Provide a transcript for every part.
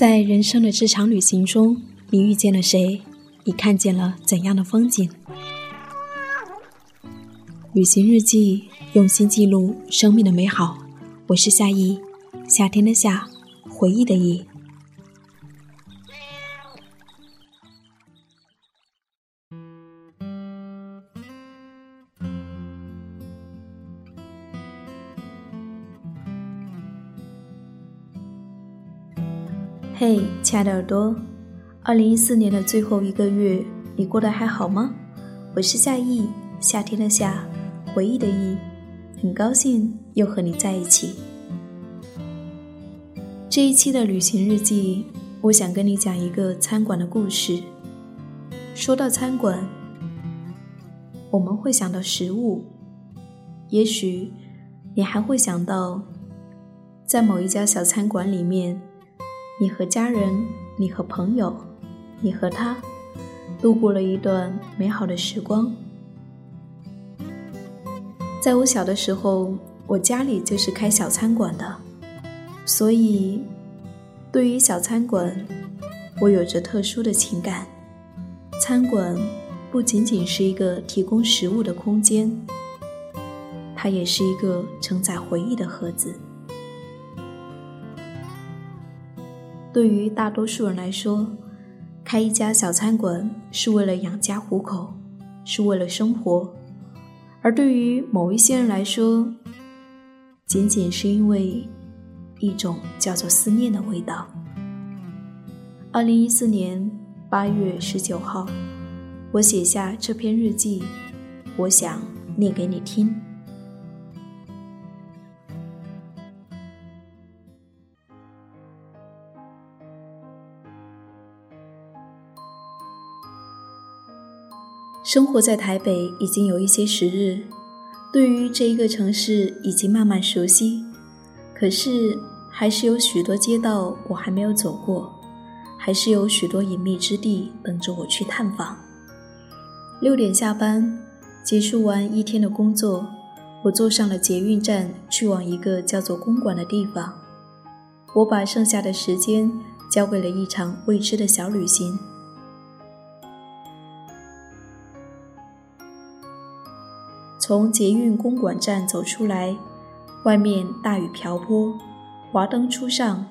在人生的这场旅行中，你遇见了谁？你看见了怎样的风景？旅行日记，用心记录生命的美好。我是夏意，夏天的夏，回忆的忆。爱的耳朵，二零一四年的最后一个月，你过得还好吗？我是夏意，夏天的夏，回忆的忆，很高兴又和你在一起。这一期的旅行日记，我想跟你讲一个餐馆的故事。说到餐馆，我们会想到食物，也许你还会想到，在某一家小餐馆里面。你和家人，你和朋友，你和他，度过了一段美好的时光。在我小的时候，我家里就是开小餐馆的，所以对于小餐馆，我有着特殊的情感。餐馆不仅仅是一个提供食物的空间，它也是一个承载回忆的盒子。对于大多数人来说，开一家小餐馆是为了养家糊口，是为了生活；而对于某一些人来说，仅仅是因为一种叫做思念的味道。二零一四年八月十九号，我写下这篇日记，我想念给你听。生活在台北已经有一些时日，对于这一个城市已经慢慢熟悉，可是还是有许多街道我还没有走过，还是有许多隐秘之地等着我去探访。六点下班，结束完一天的工作，我坐上了捷运站，去往一个叫做公馆的地方。我把剩下的时间交给了一场未知的小旅行。从捷运公馆站走出来，外面大雨瓢泼，华灯初上，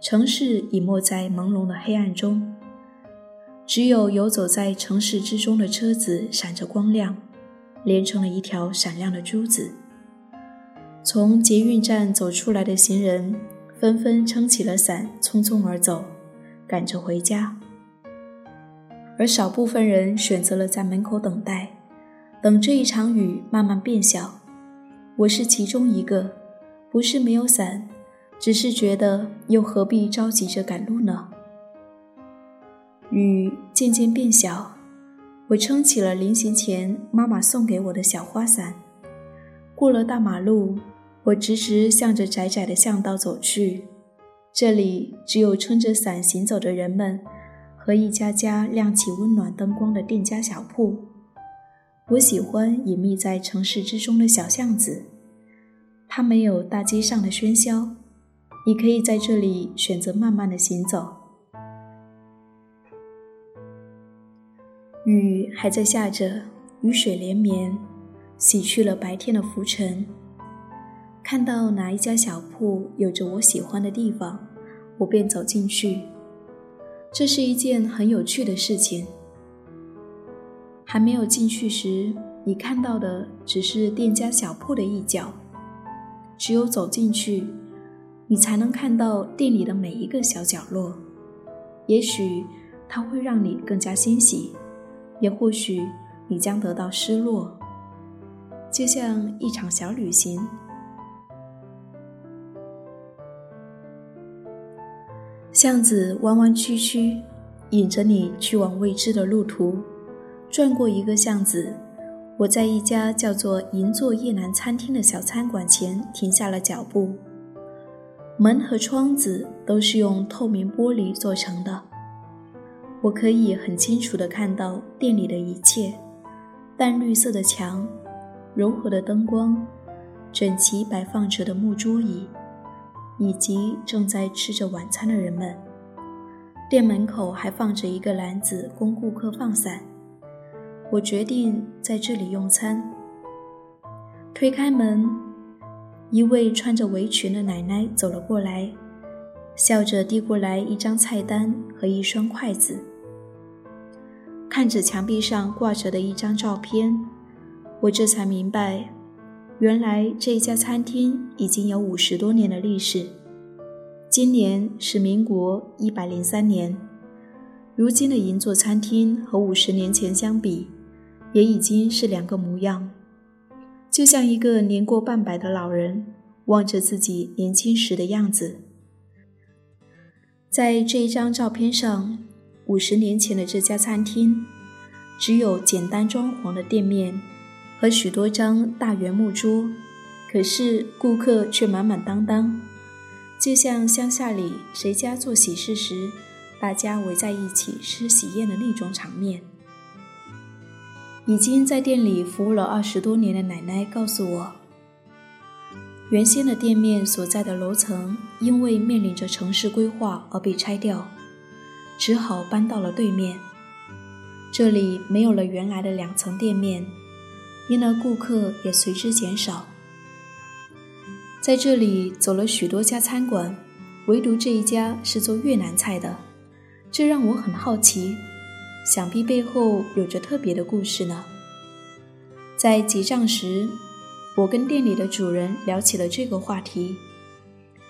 城市已没在朦胧的黑暗中，只有游走在城市之中的车子闪着光亮，连成了一条闪亮的珠子。从捷运站走出来的行人纷纷撑起了伞，匆匆而走，赶着回家，而少部分人选择了在门口等待。等这一场雨慢慢变小，我是其中一个，不是没有伞，只是觉得又何必着急着赶路呢？雨渐渐变小，我撑起了临行前妈妈送给我的小花伞。过了大马路，我直直向着窄窄的巷道走去，这里只有撑着伞行走的人们和一家家亮起温暖灯光的店家小铺。我喜欢隐秘在城市之中的小巷子，它没有大街上的喧嚣，你可以在这里选择慢慢的行走。雨还在下着，雨水连绵，洗去了白天的浮尘。看到哪一家小铺有着我喜欢的地方，我便走进去。这是一件很有趣的事情。还没有进去时，你看到的只是店家小铺的一角；只有走进去，你才能看到店里的每一个小角落。也许它会让你更加欣喜，也或许你将得到失落。就像一场小旅行，巷子弯弯曲曲，引着你去往未知的路途。转过一个巷子，我在一家叫做“银座夜南餐厅”的小餐馆前停下了脚步。门和窗子都是用透明玻璃做成的，我可以很清楚地看到店里的一切：淡绿色的墙、柔和的灯光、整齐摆放着的木桌椅，以及正在吃着晚餐的人们。店门口还放着一个篮子供顾客放伞。我决定在这里用餐。推开门，一位穿着围裙的奶奶走了过来，笑着递过来一张菜单和一双筷子。看着墙壁上挂着的一张照片，我这才明白，原来这一家餐厅已经有五十多年的历史。今年是民国一百零三年，如今的银座餐厅和五十年前相比，也已经是两个模样。就像一个年过半百的老人望着自己年轻时的样子。在这一张照片上，五十年前的这家餐厅，只有简单装潢的店面和许多张大圆木桌，可是顾客却满满当当。就像乡下里谁家做喜事时，大家围在一起吃喜宴的那种场面。已经在店里服务了二十多年的奶奶告诉我，原先的店面所在的楼层因为面临着城市规划而被拆掉，只好搬到了对面。这里没有了原来的两层店面，因而顾客也随之减少。在这里走了许多家餐馆，唯独这一家是做越南菜的，这让我很好奇，想必背后有着特别的故事呢。在结账时，我跟店里的主人聊起了这个话题，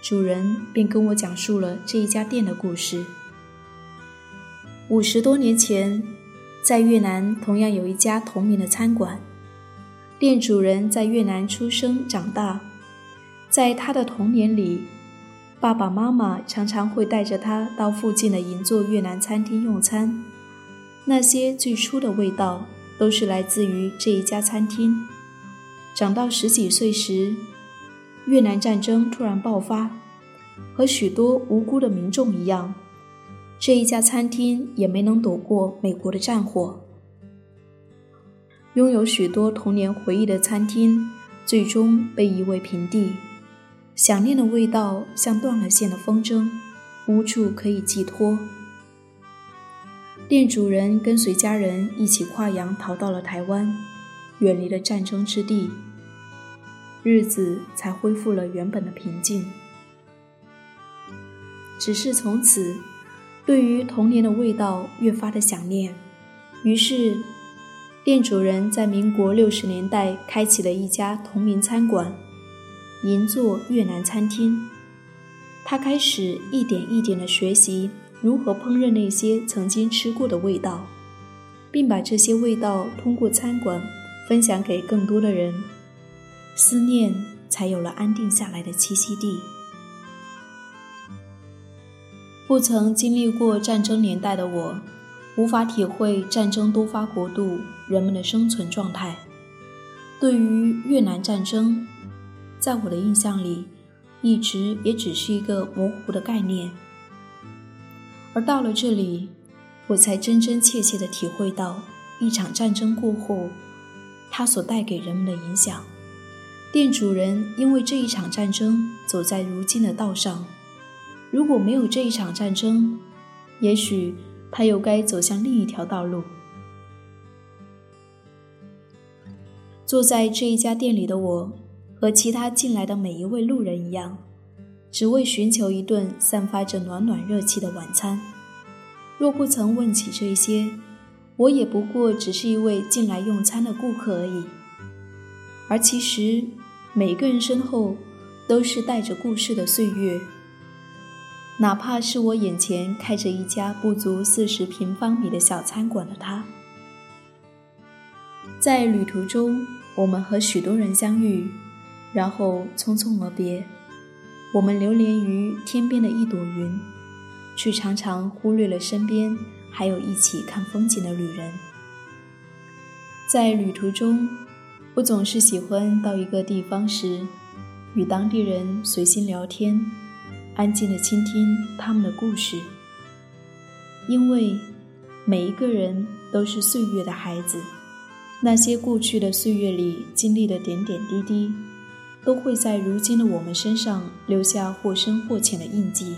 主人便跟我讲述了这一家店的故事。五十多年前，在越南同样有一家同名的餐馆，店主人在越南出生长大。在他的童年里，爸爸妈妈常常会带着他到附近的银座越南餐厅用餐。那些最初的味道都是来自于这一家餐厅。长到十几岁时，越南战争突然爆发，和许多无辜的民众一样，这一家餐厅也没能躲过美国的战火。拥有许多童年回忆的餐厅，最终被夷为平地。想念的味道像断了线的风筝，无处可以寄托。店主人跟随家人一起跨洋逃到了台湾，远离了战争之地，日子才恢复了原本的平静。只是从此，对于童年的味道越发的想念。于是，店主人在民国六十年代开启了一家同名餐馆。银座越南餐厅，他开始一点一点的学习如何烹饪那些曾经吃过的味道，并把这些味道通过餐馆分享给更多的人，思念才有了安定下来的栖息地。不曾经历过战争年代的我，无法体会战争多发国度人们的生存状态。对于越南战争，在我的印象里，一直也只是一个模糊的概念。而到了这里，我才真真切切地体会到一场战争过后，它所带给人们的影响。店主人因为这一场战争走在如今的道上，如果没有这一场战争，也许他又该走向另一条道路。坐在这一家店里的我。和其他进来的每一位路人一样，只为寻求一顿散发着暖暖热气的晚餐。若不曾问起这些，我也不过只是一位进来用餐的顾客而已。而其实，每个人身后都是带着故事的岁月。哪怕是我眼前开着一家不足四十平方米的小餐馆的他，在旅途中，我们和许多人相遇。然后匆匆而别，我们流连于天边的一朵云，却常常忽略了身边还有一起看风景的旅人。在旅途中，我总是喜欢到一个地方时，与当地人随心聊天，安静的倾听他们的故事，因为每一个人都是岁月的孩子，那些过去的岁月里经历的点点滴滴。都会在如今的我们身上留下或深或浅的印记。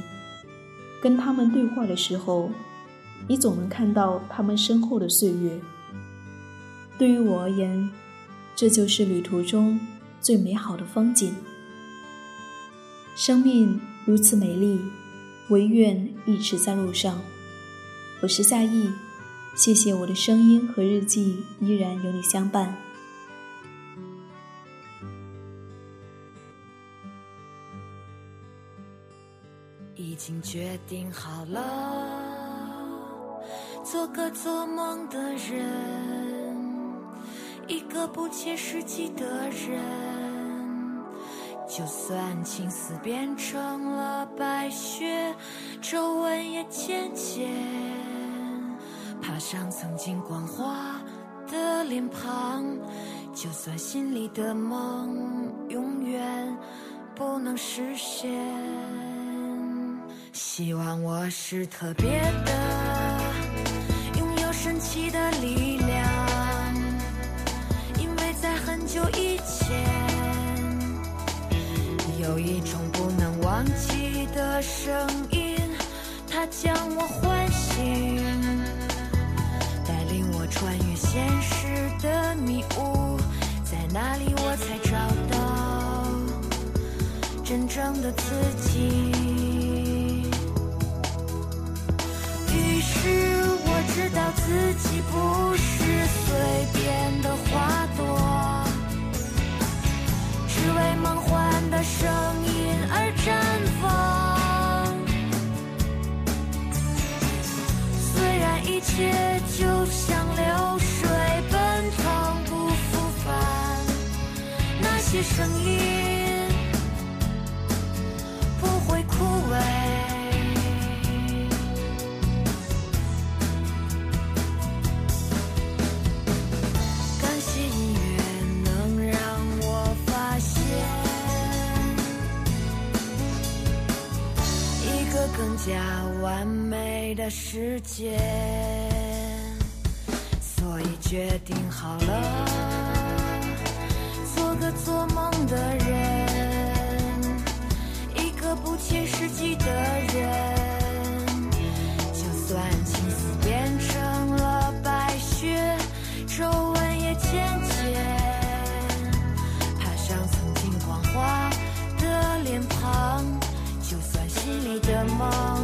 跟他们对话的时候，你总能看到他们身后的岁月。对于我而言，这就是旅途中最美好的风景。生命如此美丽，唯愿一直在路上。我是夏意，谢谢我的声音和日记依然有你相伴。经决定好了，做个做梦的人，一个不切实际的人。就算青丝变成了白雪，皱纹也渐渐爬上曾经光滑的脸庞。就算心里的梦永远不能实现。希望我是特别的，拥有神奇的力量，因为在很久以前，有一种不能忘记的声音，它将我唤醒，带领我穿越现实的迷雾，在那里我才找到真正的自己。知道自己不是随便的花朵，只为梦幻的声音而绽放。虽然一切就像流水奔腾不复返，那些声音时间，所以决定好了，做个做梦的人，一个不切实际的人。就算青丝变成了白雪，皱纹也渐渐爬上曾经光滑的脸庞。就算心里的梦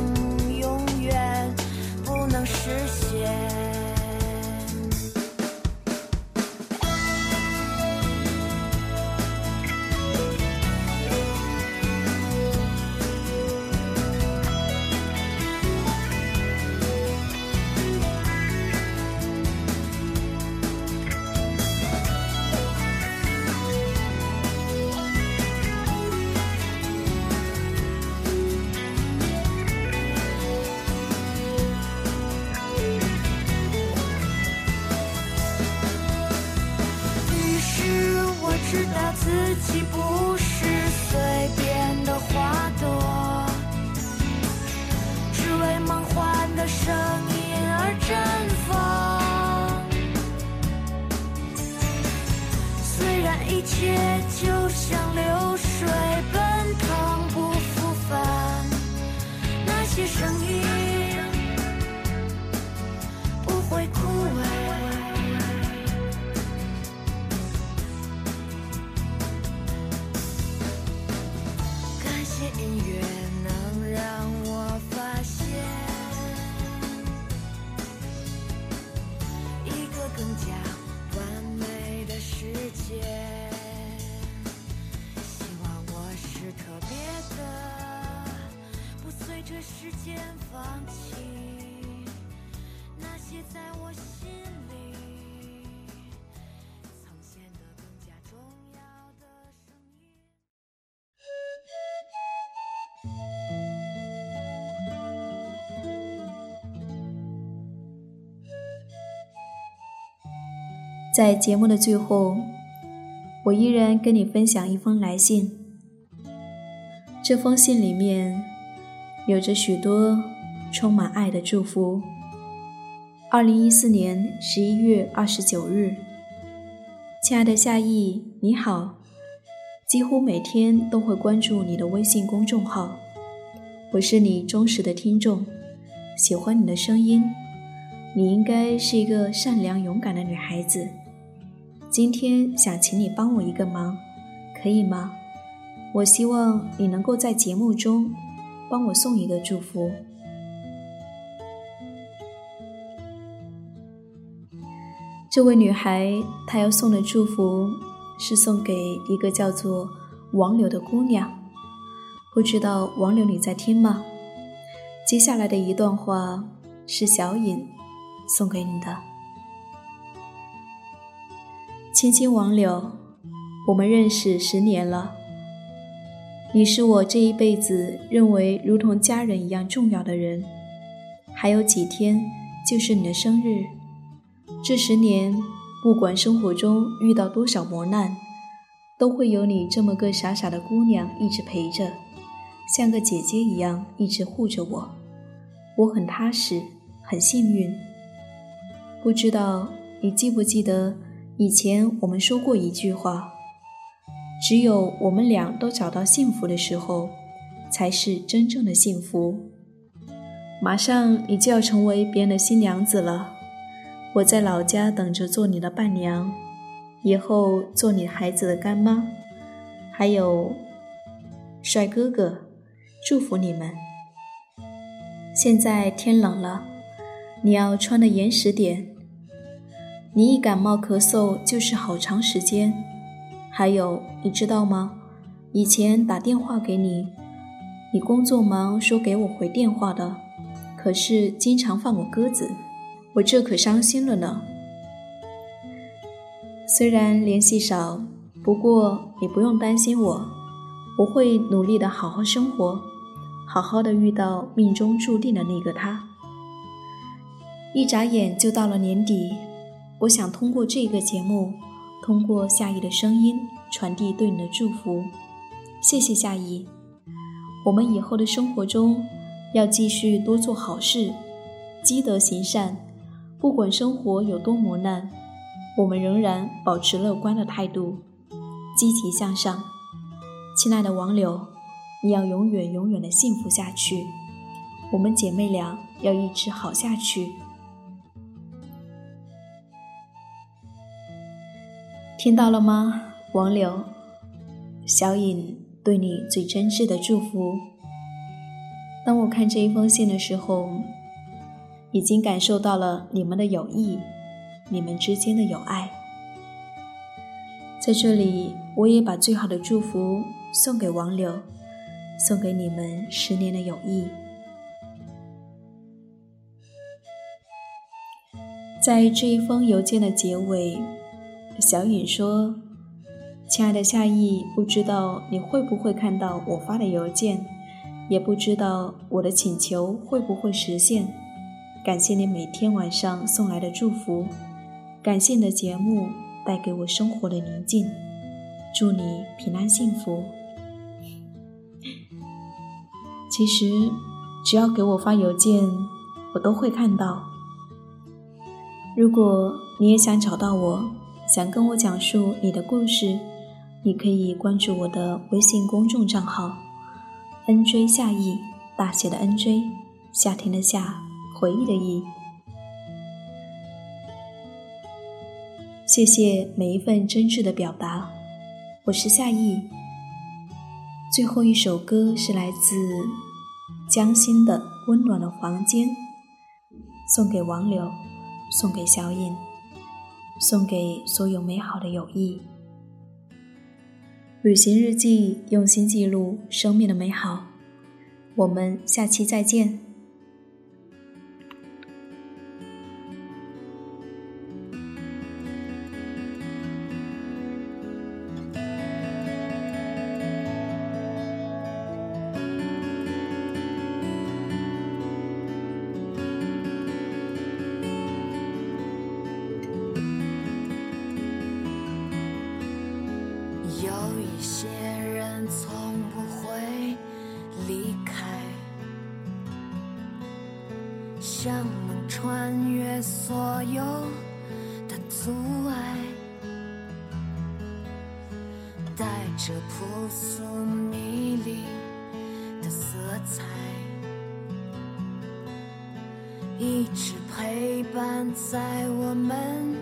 自己不是随便的花朵，只为梦幻的声音而绽放。虽然一切就像流在节目的最后，我依然跟你分享一封来信。这封信里面有着许多充满爱的祝福。二零一四年十一月二十九日，亲爱的夏意，你好。几乎每天都会关注你的微信公众号，我是你忠实的听众，喜欢你的声音。你应该是一个善良勇敢的女孩子。今天想请你帮我一个忙，可以吗？我希望你能够在节目中帮我送一个祝福。这位女孩她要送的祝福是送给一个叫做王柳的姑娘。不知道王柳你在听吗？接下来的一段话是小尹送给你的。亲亲王柳，我们认识十年了。你是我这一辈子认为如同家人一样重要的人。还有几天就是你的生日，这十年不管生活中遇到多少磨难，都会有你这么个傻傻的姑娘一直陪着，像个姐姐一样一直护着我。我很踏实，很幸运。不知道你记不记得以前我们说过一句话。只有我们俩都找到幸福的时候，才是真正的幸福。马上你就要成为别人的新娘子了，我在老家等着做你的伴娘，以后做你孩子的干妈。还有，帅哥哥，祝福你们。现在天冷了，你要穿的严实点。你一感冒咳嗽就是好长时间。还有，你知道吗？以前打电话给你，你工作忙，说给我回电话的，可是经常放我鸽子，我这可伤心了呢。虽然联系少，不过你不用担心我，我会努力的好好生活，好好的遇到命中注定的那个他。一眨眼就到了年底，我想通过这个节目。通过夏意的声音传递对你的祝福，谢谢夏意。我们以后的生活中要继续多做好事，积德行善。不管生活有多磨难，我们仍然保持乐观的态度，积极向上。亲爱的王柳，你要永远永远的幸福下去。我们姐妹俩要一直好下去。听到了吗，王柳？小颖对你最真挚的祝福。当我看这一封信的时候，已经感受到了你们的友谊，你们之间的友爱。在这里，我也把最好的祝福送给王柳，送给你们十年的友谊。在这一封邮件的结尾。小颖说：“亲爱的夏意，不知道你会不会看到我发的邮件，也不知道我的请求会不会实现。感谢你每天晚上送来的祝福，感谢你的节目带给我生活的宁静。祝你平安幸福。其实，只要给我发邮件，我都会看到。如果你也想找到我。”想跟我讲述你的故事，你可以关注我的微信公众账号“ n j 夏意”，大写的 “nj”，夏天的夏，回忆的忆。谢谢每一份真挚的表达，我是夏意。最后一首歌是来自江心的《温暖的房间》，送给王柳，送给小颖。送给所有美好的友谊。旅行日记，用心记录生命的美好。我们下期再见。让我穿越所有的阻碍带着朴素迷离的色彩一直陪伴在我们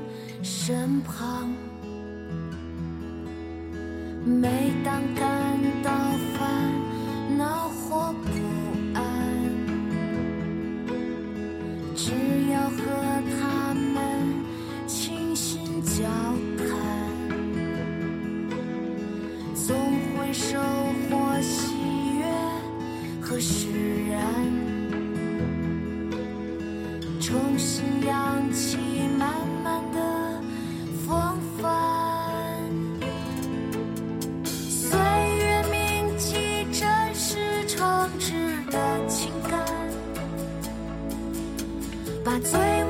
身旁。每当感到烦恼或不最